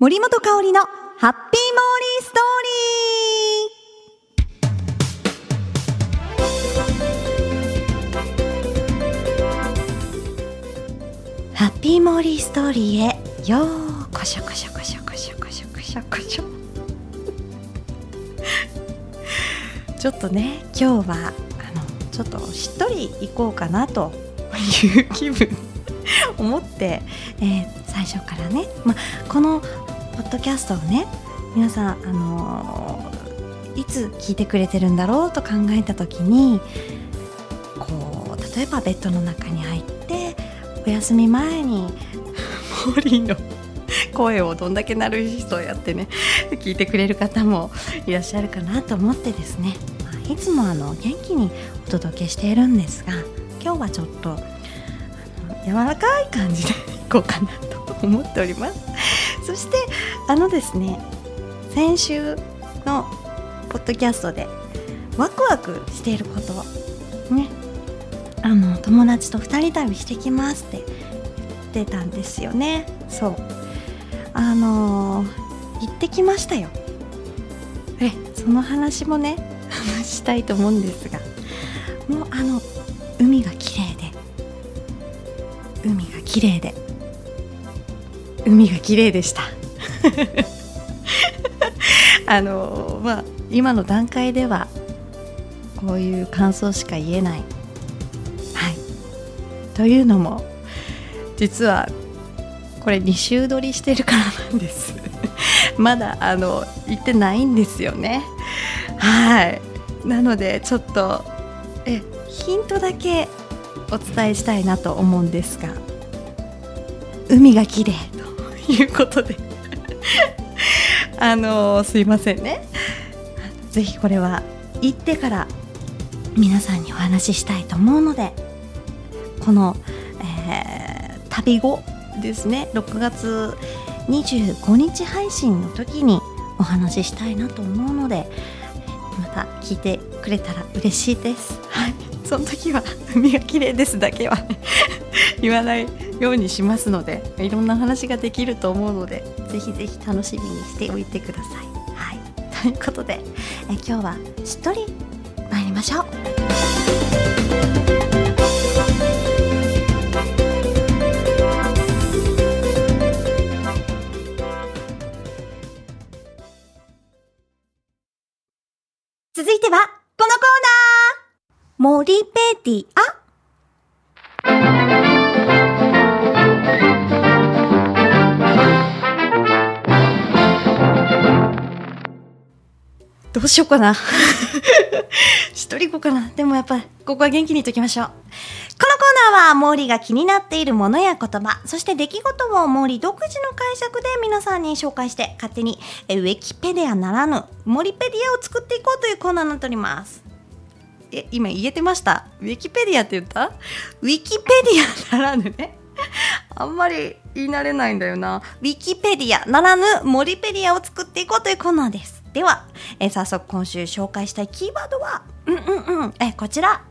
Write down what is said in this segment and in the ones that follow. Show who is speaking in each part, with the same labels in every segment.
Speaker 1: 森本香里のハッピーモーリーストーリー。ハッピーモーリーストーリーへようこしょこしょこしょこしょこしょこしょこしょちょっとね今日はあのちょっとしっとり行こうかなという気分。思って、えー、最初からね、まこのポッドキャストをね皆さん、あのー、いつ聞いてくれてるんだろうと考えた時にこう例えばベッドの中に入ってお休み前にモーリーの声をどんだけナルシストをやってね聞いてくれる方もいらっしゃるかなと思ってですね、まあ、いつもあの元気にお届けしているんですが今日はちょっと柔らかい感じでいこうかなと思っております。そしてあのですね先週のポッドキャストでワクワクしていることねあの友達と2人旅してきますって言ってたんですよね。そう。あのー、行ってきましたよ。えその話もね話したいと思うんですがもうあの海が綺麗で。海が綺麗で。海が綺麗でした。あのまあ今の段階ではこういう感想しか言えない。はい、というのも実はこれ2週撮りしてるからなんです。まだあの言ってないんですよね。はい。なのでちょっとえヒントだけお伝えしたいなと思うんですが海が綺麗。いうことで。あのすいませんね。ぜひこれは行ってから皆さんにお話ししたいと思うのでこの、えー、旅後ですね。6月25日配信の時にお話ししたいなと思うのでまた聞いてくれたら嬉しいです。はい、その時は海が綺麗ですだけは 言わない。ようにしますのでいろんな話ができると思うのでぜひぜひ楽しみにしておいてください。はい、ということでえ今日はしっとり参りましょう。続いては、このコーナー森ペディアどうしようかな。一人行こうかな。でもやっぱ、ここは元気にいときましょう。このコーナーは、モーリーが気になっているものや言葉、そして出来事をモーリー独自の解釈で皆さんに紹介して、勝手にウィキペディアならぬ、モリペディアを作っていこうというコーナーになっております。え、今言えてました？ウィキペディアって言った？ウィキペディアならぬね。あんまり言い慣れないんだよな。ウィキペディアならぬモリペディアを作っていこうというコーナーです。では、えー、早速今週紹介したいキーワードは、うんうんうん、えー、こちら。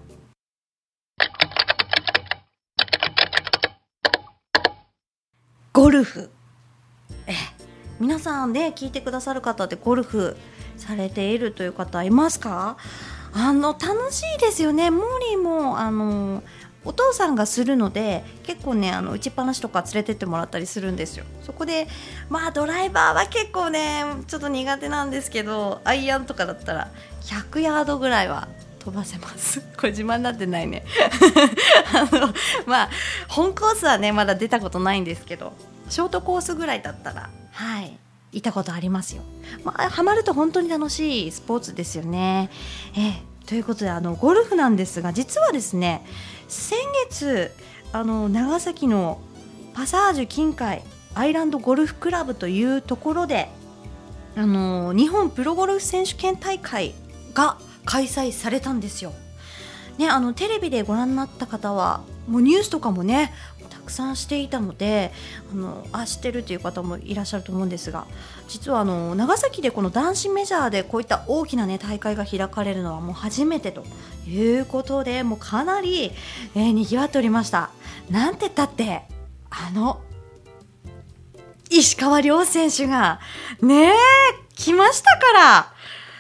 Speaker 1: ゴルフ。えー、皆さんで聞いてくださる方でゴルフされているという方いますか？あの楽しいですよね。モーリーもあのお父さんがするので結構ねあの打ちっぱなしとか連れてってもらったりするんですよ。そこでまあドライバーは結構ねちょっと苦手なんですけどアイアンとかだったら100ヤードぐらいは飛ばせます。これ自慢になってないね。あのまあ本コースはねまだ出たことないんですけどショートコースぐらいだったらはいいたことありますよ。まあハマると本当に楽しいスポーツですよね。ええということであのゴルフなんですが実はですね先月あの長崎のパサージュ近海アイランドゴルフクラブというところであの日本プロゴルフ選手権大会が開催されたんですよ。ね、あのテレビでご覧になった方はもうニュースとかもねくさんしていたのであのあ知ってるという方もいらっしゃると思うんですが実はあの長崎でこの男子メジャーでこういった大きな、ね、大会が開かれるのはもう初めてということでもうかなり、えー、にぎわっておりました。なんてったってあの石川遼選手が、ねえ、来ましたから。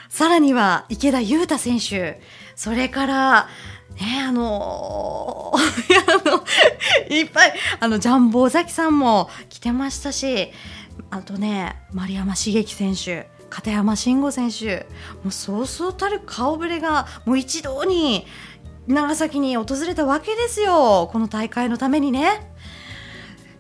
Speaker 1: さらには池田勇太選手、それから、ねあの ー、いっぱい、あの、ジャンボ尾崎さんも来てましたし、あとね、丸山茂樹選手、片山慎吾選手、もうそうそうたる顔ぶれが、もう一堂に、長崎に訪れたわけですよ。この大会のためにね。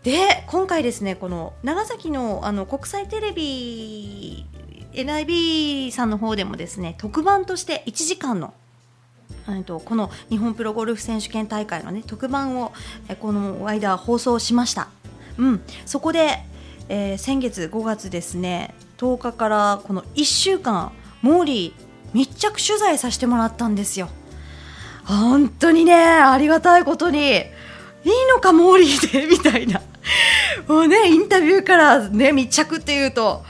Speaker 1: で、今回ですね、この長崎のあの国際テレビ NIB さんの方でもですね、特番として1時間のとこの日本プロゴルフ選手権大会の、ね、特番をこの間放送しました、うん、そこで、えー、先月5月ですね10日からこの1週間モーリー密着取材させてもらったんですよ。本当にねありがたいことにいいのかモーリーで？みたいな。もうねインタビューからね密着っていうと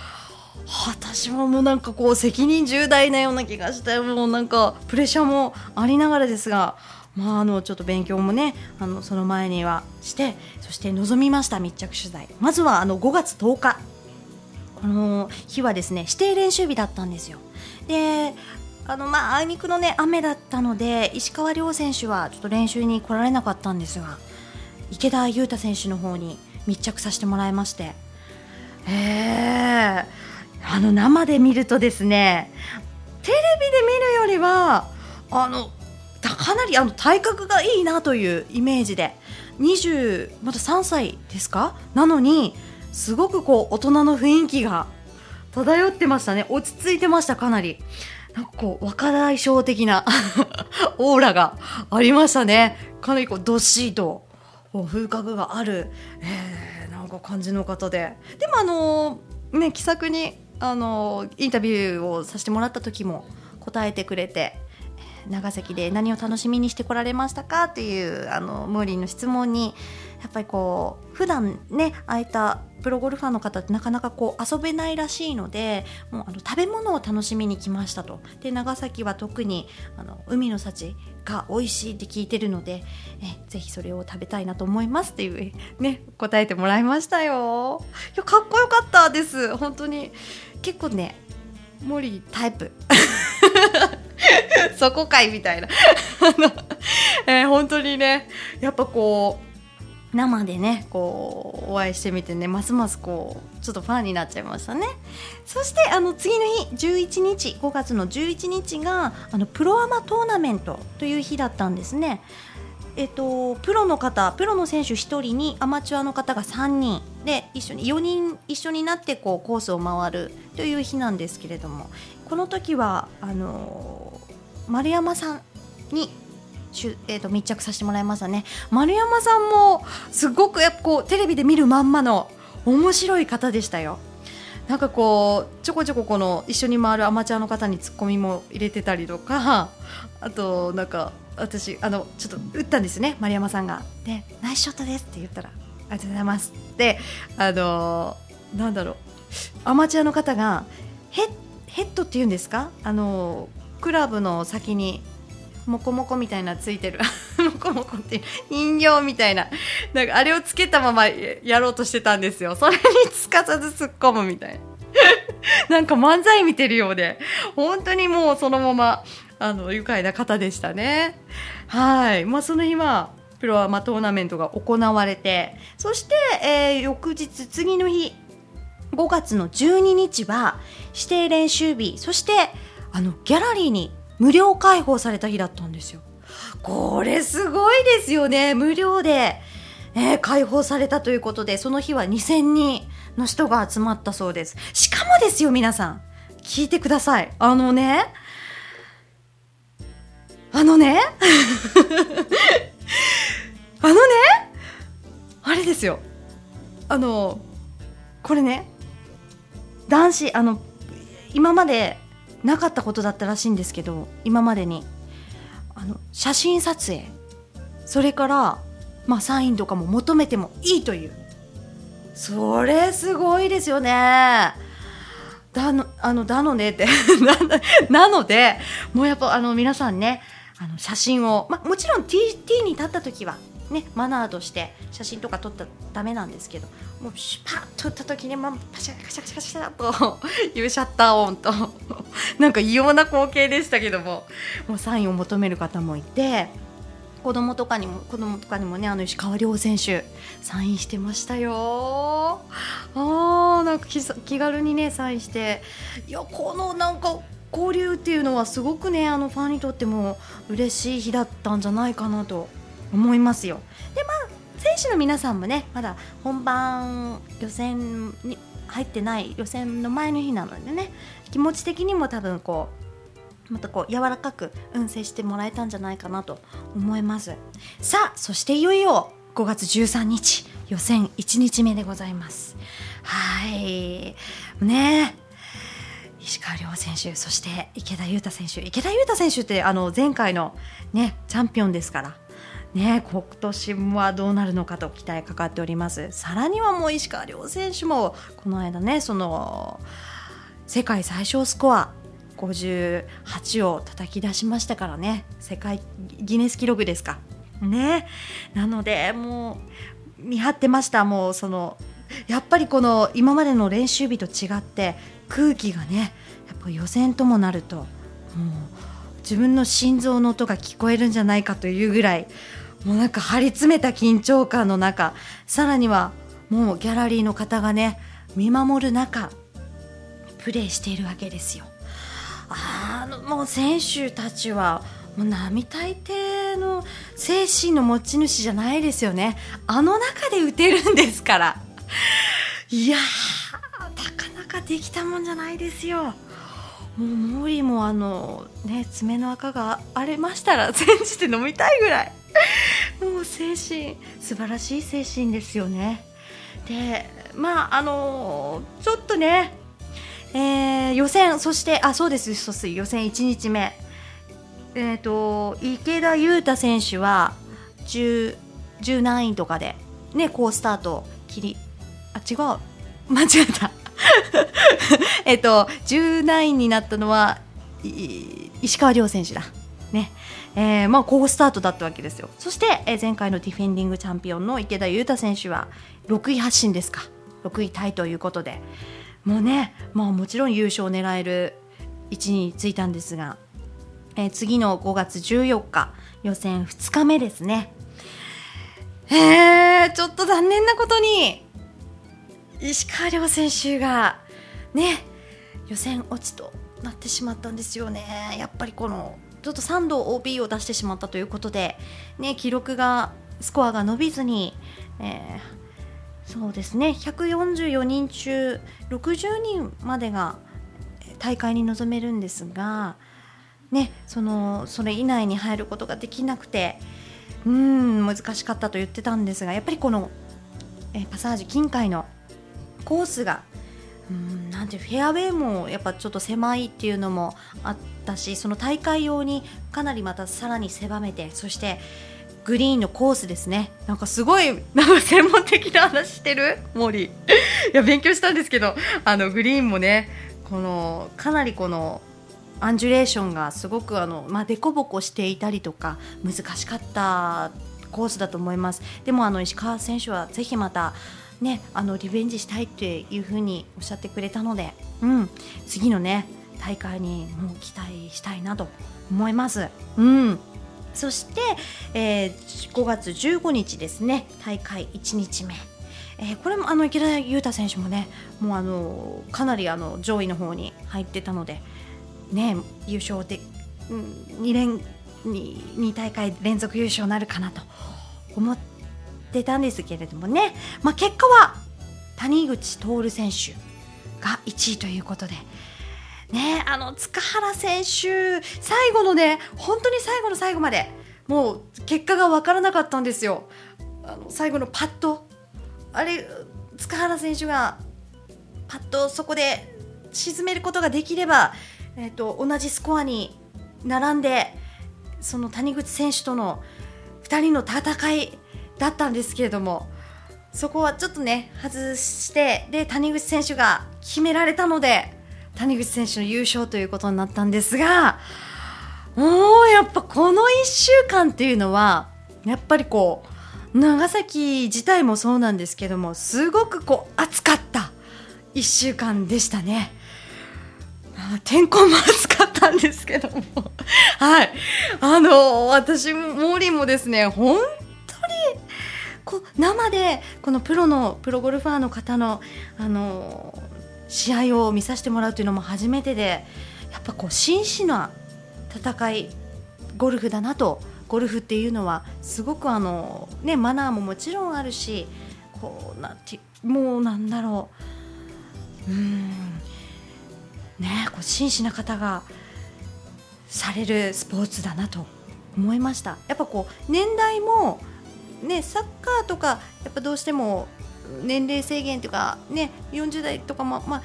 Speaker 1: 私ももうなんかこう責任重大なような気がしてもうなんかプレッシャーもありながらですが、まあ、あのちょっと勉強もねあのその前にはしてそして臨みました密着取材。まずはあの5月10日。この日はですね指定練習日だったんですよ。であのまああいにくのね雨だったので石川遼選手はちょっと練習に来られなかったんですが池田勇太選手の方に密着させてもらいまして。えー。あの生で見るとですねテレビで見るよりはあのかなりあの体格がいいなというイメージで。20まだ3歳ですか？なのにすごくこう大人の雰囲気が漂ってましたね。落ち着いてましたかなり。なんかこう若大将的な オーラがありましたね。かなりこうどっしりと風格がある、えー、なんか感じの方で。でもあのー、ね気さくにあのインタビューをさせてもらった時も答えてくれて。長崎で何を楽しみにしてこられましたかっていうあのムーリーの質問にやっぱりこう普段ねああいったプロゴルファーの方ってなかなかこう遊べないらしいのでもうあの食べ物を楽しみに来ましたと。で長崎は特にあの海の幸が美味しいって聞いてるのでえぜひそれを食べたいなと思いますっていうね答えてもらいましたよ。いやかっこよかったです。本当に。結構ね森タイプ。そこかいみたいな。えー、本当にねやっぱこう生でねこうお会いしてみてねますますこうちょっとファンになっちゃいましたね。そしてあの次の日11日5月の11日があのプロアマトーナメントという日だったんですね。えっと、プロの方プロの選手1人にアマチュアの方が3人。で一緒に4人一緒になってこうコースを回るという日なんですけれども。この時はあの丸山さんにしゅえーと、密着させてもらいましたね。丸山さんもすごくやっぱこうテレビで見るまんまの面白い方でしたよ。なんかこうちょこちょここの一緒に回るアマチュアの方にツッコミも入れてたりとかあとなんか私あのちょっと打ったんですね丸山さんが。で「ナイスショットです」って言ったら「ありがとうございます」であのー、なんだろう。アマチュアの方がヘヘッドっていうんですか？あの、クラブの先にモコモコみたいなついてる。モコモコって人形みたいな。なんかあれをつけたままやろうとしてたんですよ。それにすかさず突っ込むみたいな。なんか漫才見てるようで。本当にもうそのままあの愉快な方でしたね。はい、まあ、その日はプロアマトーナメントが行われてそして、えー、翌日次の日5月の12日は指定練習日。そしてあのギャラリーに無料開放された日だったんですよ。これすごいですよね。無料で、えー、開放されたということでその日は2000人の人が集まったそうです。しかもですよ皆さん。聞いてください。あのねあのね あのねあれですよ。あのこれね男子あの今までなかったことだったらしいんですけど今までに。あの写真撮影。それから、まあ、サインとかも求めてもいいという。それすごいですよね。だのあのだのねって。なのでもうやっぱあの皆さんねあの写真を、まあ、もちろん T, T に立った時はね、マナーとして写真とか撮ったらダメなんですけどもうシュパッと打った時に、まあ、パシャカシャカシャカシャと いうシャッター音と なんか異様な光景でしたけどももうサインを求める方もいて子供とかにも子供とかにもねあの石川遼選手サインしてましたよ。あーなんか気気軽にねサインして。いやこのなんか交流っていうのはすごくねあのファンにとっても嬉しい日だったんじゃないかなと思いますよ。でまあ選手の皆さんもねまだ本番予選に入ってない予選の前の日なのでね気持ち的にも多分こうまたこう柔らかく運勢してもらえたんじゃないかなと思います。さあそしていよいよ5月13日予選1日目でございます。はい。ね。石川遼選手そして池田勇太選手。池田勇太選手ってあの前回のねチャンピオンですからね、今年はどうなるのかと期待かかっております。さらにはもう石川遼選手もこの間ねその世界最小スコア58を叩き出しましたからね。世界ギネス記録ですか。ね。なのでもう見張ってました。もうそのやっぱりこの今までの練習日と違って空気がねやっぱ予選ともなるともう自分の心臓の音が聞こえるんじゃないかというぐらいもうなんか張り詰めた緊張感の中さらにはもうギャラリーの方がね見守る中プレーしているわけですよ。あのもう選手たちはもう並大抵の精神の持ち主じゃないですよねあの中で打てるんですからいやなかなかできたもんじゃないですよ。もうモーリーもあのね爪の赤が荒れましたら煎じて飲みたいぐらい。もう精神素晴らしい精神ですよね。でまああのちょっとね、えー、予選そしてあそうですそうです予選1日目。えっ、ー、と池田勇太選手は10 10何位とかでね好スタート切りあ違う。間違えた。えっと10何位になったのは石川遼選手だ。ね。えー、まあ、好スタートだったわけですよ。そして、えー、前回のディフェンディングチャンピオンの池田勇太選手は6位発進ですか。6位タイということで。もうね、まあ、もちろん優勝を狙える位置についたんですが、えー、次の5月14日予選2日目ですね。えー、ちょっと残念なことに石川遼選手がね予選落ちとなってしまったんですよね。やっぱりこのちょっと3度 OB を出してしまったということで、ね、記録がスコアが伸びずに、えー、そうですね144人中60人までが大会に臨めるんですが、ね、そのそれ以内に入ることができなくてうん難しかったと言ってたんですがやっぱりこの、え、パサージュ近海のコースがうんなんてフェアウェイもやっぱちょっと狭いっていうのもあったしその大会用にかなりまたさらに狭めてそしてグリーンのコースですね。なんかすごいなんか専門的な話してる？森。いや勉強したんですけどあのグリーンもねこのかなりこのアンジュレーションがすごくあの、まあ、凸凹していたりとか難しかったコースだと思います。でもあの石川選手はぜひまたね、あのリベンジしたいっていうふうにおっしゃってくれたので、うん、次のね大会にも期待したいなと思います。うん。そして、えー、5月15日ですね。大会1日目、えー、これもあの池田勇太選手もねもうあのかなりあの上位の方に入ってたので、ね、優勝で、うん、2連 2, 2大会連続優勝になるかなと思ってってたんですけれどもね、まあ、結果は谷口徹選手が1位ということで。ね、あの塚原選手、最後のね、本当に最後の最後まで、もう結果が分からなかったんですよ、あの最後のパット、あれ、塚原選手がパッとそこで沈めることができれば、えーと、と同じスコアに並んで、その谷口選手との2人の戦いだったんですけれどもそこはちょっとね外してで谷口選手が決められたので谷口選手の優勝ということになったんですがもうやっぱこの1週間っていうのはやっぱりこう長崎自体もそうなんですけどもすごくこう暑かった1週間でしたね。天候も暑かったんですけどもはいあの私モーリーもですね本こう生でこのプロのプロゴルファーの方のあの試合を見させてもらうというのも初めてでやっぱこう真摯な戦いゴルフだなとゴルフっていうのはすごくあの、ね、マナーももちろんあるしこうなんてもうなんだろう。うん。ねこう真摯な方がされるスポーツだなと思いました。やっぱこう年代もねサッカーとかやっぱどうしても年齢制限というかね40代とかもまあ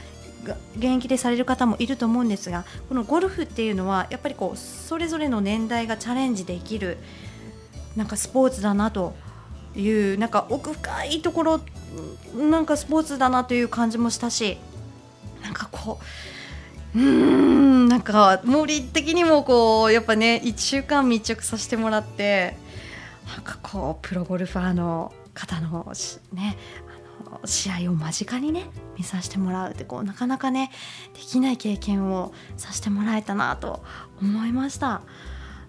Speaker 1: 現役でされる方もいると思うんですがこのゴルフっていうのはやっぱりこうそれぞれの年代がチャレンジできるなんかスポーツだなというなんか奥深いところなんかスポーツだなという感じもしたしなんかこううんなんか森的にもこうやっぱね1週間密着させてもらってなんかこうプロゴルファーの方のね試合を間近にね見させてもらうってこうなかなかねできない経験をさせてもらえたなと思いました。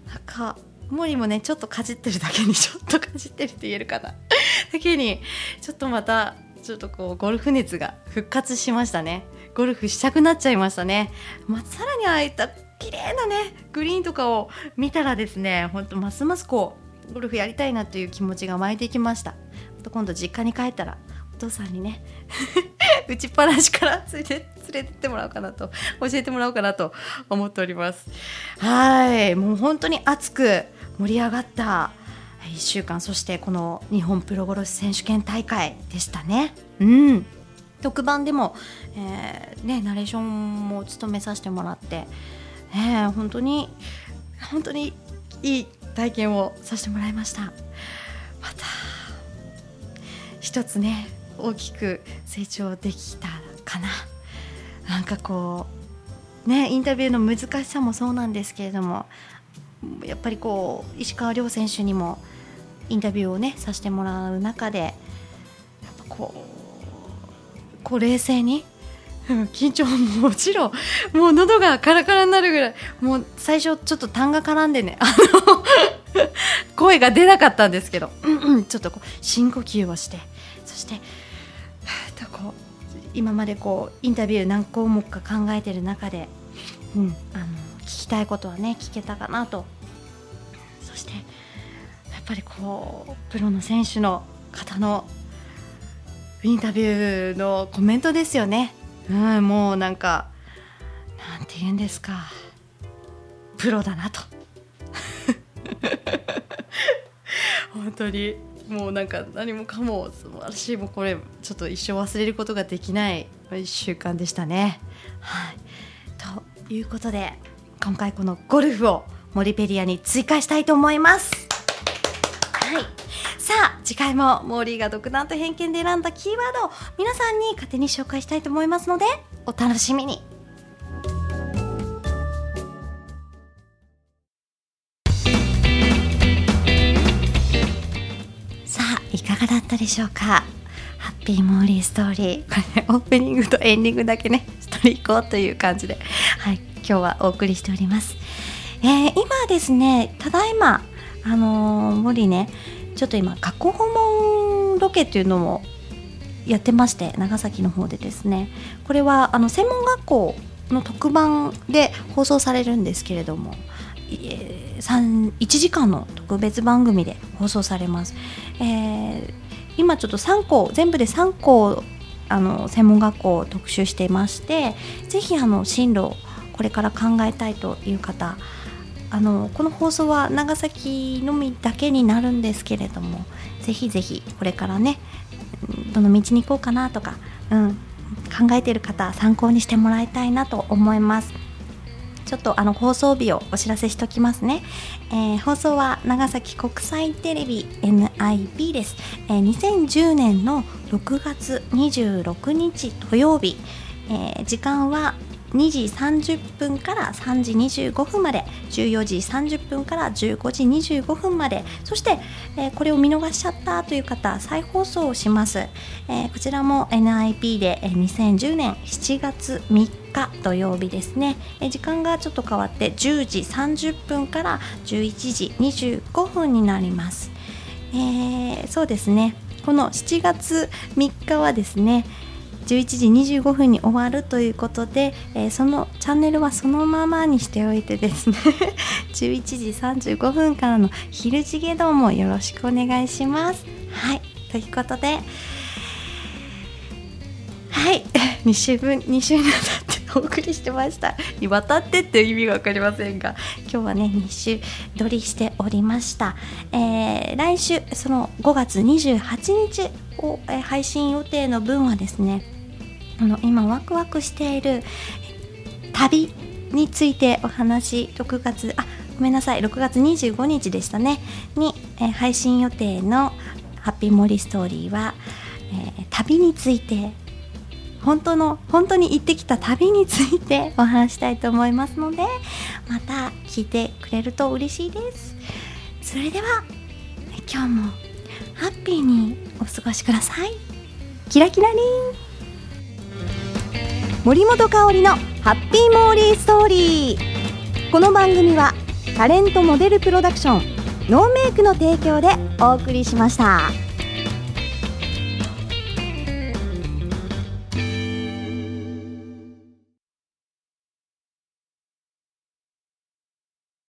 Speaker 1: なんか森もねちょっとかじってるだけにちょっとかじってるって言えるかな。だけにちょっとまたちょっとこうゴルフ熱が復活しましたね。ゴルフしたくなっちゃいましたね、まあ、さらにああいった綺麗なねグリーンとかを見たらですねほんとますますこうゴルフやりたいなという気持ちが湧いてきました。今度実家に帰ったらお父さんにね 打ちっぱなしから連れて連れてってもらおうかなと教えてもらおうかなと思っております。はい。もう本当に熱く盛り上がった1週間そしてこの日本プロゴルフ選手権大会でしたね。うん。特番でも、えー、ね、ナレーションも務めさせてもらって、えー、本当に本当にいい体験をさせてもらいました。また一つね大きく成長できたかな。なんかこうねインタビューの難しさもそうなんですけれどもやっぱりこう石川遼選手にもインタビューをねさせてもらう中でやっぱこうこう冷静に緊張ももちろんもう喉がカラカラになるぐらいもう最初ちょっと痰が絡んでねあの 声が出なかったんですけど、うんうん、ちょっとこう深呼吸をしてそしてとこう今までこうインタビュー何項目か考えてる中で、うん、あの聞きたいことはね聞けたかなと。そしてやっぱりこうプロの選手の方のインタビューのコメントですよね、うん、もうなんかなんて言うんですか。プロだなと。本当に。もうなんか何もかも素晴らしいもうこれちょっと一生忘れることができない1週間でしたね。はい、ということで今回このゴルフをモリペリアに追加したいと思います。はい、さあ次回もモーリーが独断と偏見で選んだキーワードを皆さんに勝手に紹介したいと思いますのでお楽しみに。さあい。かがだったでしょうか？ハッピーモーリーストーリー。これねオープニングとエンディングだけねしとり行こうという感じで。はい今日はお送りしております、えー、今ですねただいまあのー、森ねちょっと今過去訪問ロケっていうのもやってまして長崎の方でですね。これはあの専門学校の特番で放送されるんですけれども1時間の特別番組で放送されます、えー、今ちょっと3校全部で3校あの専門学校を特集していましてぜひあの進路をこれから考えたいという方あのこの放送は長崎のみだけになるんですけれどもぜひぜひこれからねどの道に行こうかなとか、うん、考えている方参考にしてもらいたいなと思います。ちょっとあの放送日をお知らせしておきますね、えー、放送は長崎国際テレビ NIB です、えー、2010年の6月26日土曜日、えー、時間は2時30分から3時25分まで14時30分から15時25分までそして、えー、これを見逃しちゃったという方再放送をします、えー、こちらも NIP で2010年7月3日土曜日ですね、時間がちょっと変わって10時30分から11時25分になります、えー、そうですね。この7月3日はですね11時25分に終わるということで、えー、そのチャンネルはそのままにしておいてですね。11時35分からの昼時下道もよろしくお願いします。はい。ということではい。2週分2週にわたってお送りしてました。渡ってっていう意味が分かりませんが今日はね2週撮りしておりました、えー、来週その5月28日を、えー、配信予定の分はですねあの今ワクワクしている旅についてお話6月あごめんなさい6月25日でしたね。に、え、配信予定のハッピーモリストーリーは、え、旅について本当の本当に行ってきた旅についてお話したいと思いますのでまた聞いてくれると嬉しいです。それでは今日もハッピーにお過ごしください。キラキラリン。森本香里のハッピーモーリーストーリーこの番組はタレントモデルプロダクションノーメイクの提供でお送りしました。